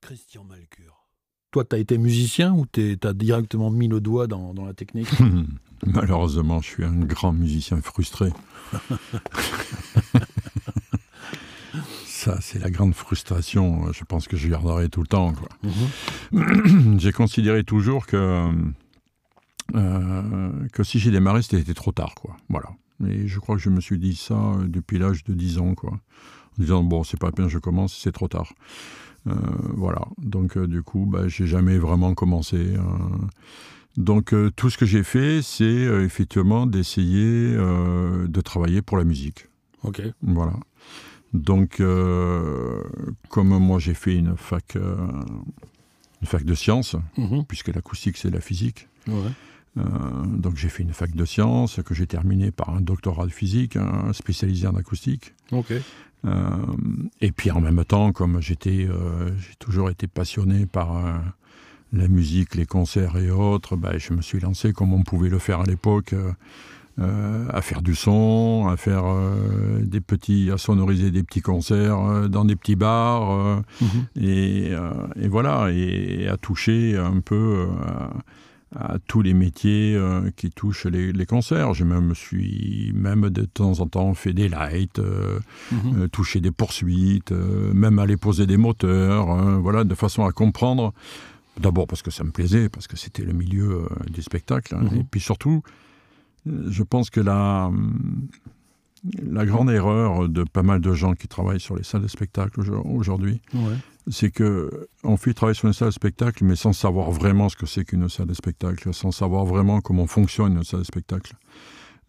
Christian Malcure. Toi, tu as été musicien ou tu as directement mis le doigt dans, dans la technique? Malheureusement, je suis un grand musicien frustré. Ça, c'est la grande frustration. Je pense que je garderai tout le temps. Mhm. J'ai considéré toujours que, euh, que si j'ai démarré, c'était trop tard. Quoi. Voilà. Et je crois que je me suis dit ça euh, depuis l'âge de 10 ans. Quoi. En disant, bon, c'est pas bien, je commence, c'est trop tard. Euh, voilà. Donc, du coup, bah, j'ai jamais vraiment commencé. Donc tout ce que j'ai fait, c'est effectivement d'essayer de travailler pour la musique. Ok. Voilà. Donc, comme moi j'ai fait une fac, une fac de sciences, mhm. puisque l'acoustique c'est la physique. Donc j'ai fait une fac de sciences que j'ai terminé par un doctorat de physique, spécialisé en acoustique. et puis en même temps, comme j'étais, j'ai toujours été passionné par la musique, les concerts et autres, bah, je me suis lancé comme on pouvait le faire à l'époque, euh, euh, à faire du son, à faire euh, des petits, à sonoriser des petits concerts dans des petits bars, mhm. et, voilà, et, à toucher un peu à, tous les métiers qui touchent les, concerts. J'ai même suis même de temps en temps fait des lights, mhm. touché des poursuites, même aller poser des moteurs, voilà, de façon à comprendre D'abord parce que ça me plaisait, parce que c'était le milieu euh, du spectacle. Hein. Mhm. Et puis surtout, je pense que la, la grande erreur de pas mal de gens qui travaillent sur les salles de spectacle aujourd'hui, c'est que on fait travailler sur une salle de spectacle, mais sans savoir vraiment ce que c'est qu'une salle de spectacle, sans savoir vraiment comment fonctionne une salle de spectacle.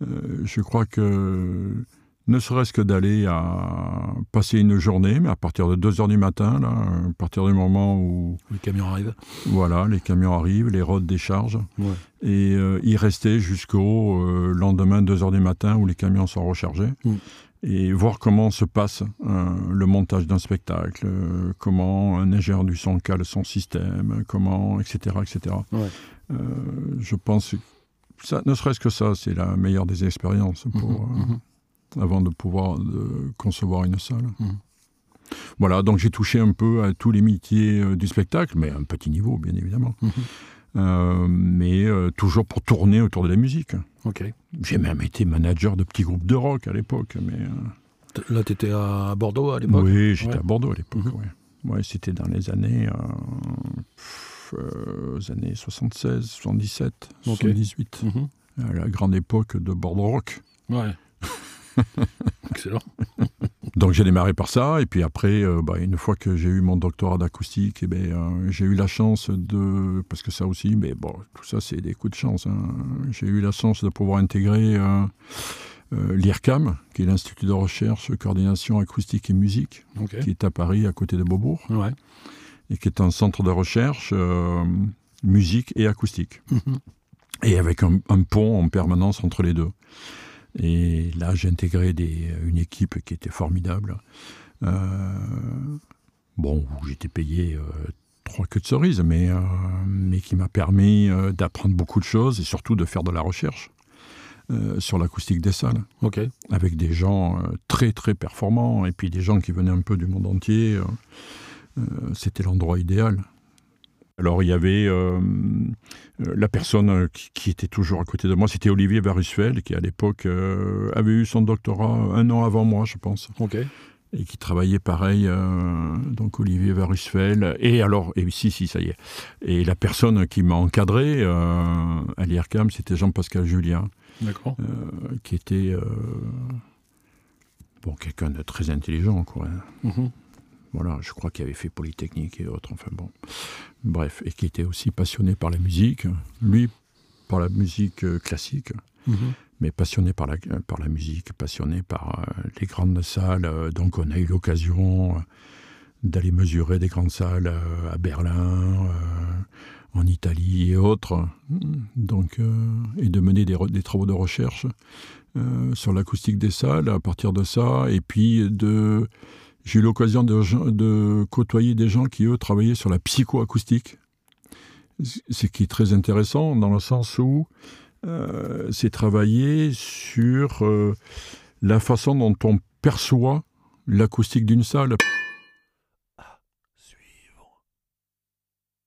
Euh, je crois que ne serait-ce que d'aller à passer une journée, mais à partir de 2 h du matin, là, à partir du moment où... Les camions arrivent. Voilà, les camions arrivent, les routes déchargent, et euh, y rester jusqu'au euh, lendemain, 2 h du matin, où les camions sont rechargés, mm. Et voir comment se passe euh, le montage d'un spectacle, comment un ingénieur du son cale son système, comment, etc., etc. je pense que ça, ne serait-ce que ça, c'est la meilleure des expériences pour... Mm-hmm, mm-hmm avant de pouvoir concevoir une salle. Mmh. Voilà, donc j'ai touché un peu à tous les métiers euh, du spectacle, mais à un petit niveau, bien évidemment. Euh, mais euh, toujours pour tourner autour de la musique. Ok. J'ai même été manager de petits groupes de rock à l'époque. Mais, Là, tu étais à Bordeaux à l'époque? Oui, j'étais à Bordeaux à l'époque, mmh. ouais. C'était dans les années, années 76, 77, 78. la grande époque de Bordeaux Rock. Ouais. Excellent. Donc j'ai démarré par ça, et puis après, euh, bah, une fois que j'ai eu mon doctorat d'acoustique, eh ben, euh, j'ai eu la chance de, parce que ça aussi, mais bon, tout ça c'est des coups de chance. Hein. J'ai eu la chance de pouvoir intégrer euh, l'IRCAM, qui est l'Institut de recherche, coordination acoustique et musique, qui est à Paris, à côté de Beaubourg, et qui est un centre de recherche musique et acoustique, mhm. et avec un pont en permanence entre les deux. Et là, j'ai intégré des, une équipe qui était formidable. Euh, bon, j'étais payé euh, trois queues de cerises, mais, euh, mais qui m'a permis d'apprendre beaucoup de choses et surtout de faire de la recherche. sur l'acoustique des salles, avec des gens très très performants et puis des gens qui venaient un peu du monde entier. C'était l'endroit idéal. Alors il y avait euh, euh, la personne euh, qui, était toujours à côté de moi, c'était Olivier Varusfeld, qui à l'époque avait eu son doctorat un an avant moi, je pense. Ok. Et qui travaillait pareil, donc Olivier Varusfeld. Et alors, et si, si, ça y est. Et la personne qui m'a encadré à l'IRCAM, c'était Jean-Pascal Julien. D'accord. qui était bon, quelqu'un de très intelligent, quoi. Mm voilà, je crois qu'il avait fait Polytechnique et autres, enfin bon. Bref, et qui était aussi passionné par la musique. Lui, par la musique euh, classique, mhm. mais passionné par la, par la musique, passionné par euh, les grandes salles. Euh, donc on a eu l'occasion d'aller mesurer des grandes salles à Berlin, en Italie et autres. Donc, et de mener des, des travaux de recherche sur l'acoustique des salles à partir de ça, et puis de j'ai eu l'occasion de, côtoyer des gens qui, eux, travaillaient sur la psychoacoustique. Ce qui est très intéressant dans le sens où euh, c'est travailler sur euh, la façon dont on perçoit l'acoustique d'une salle.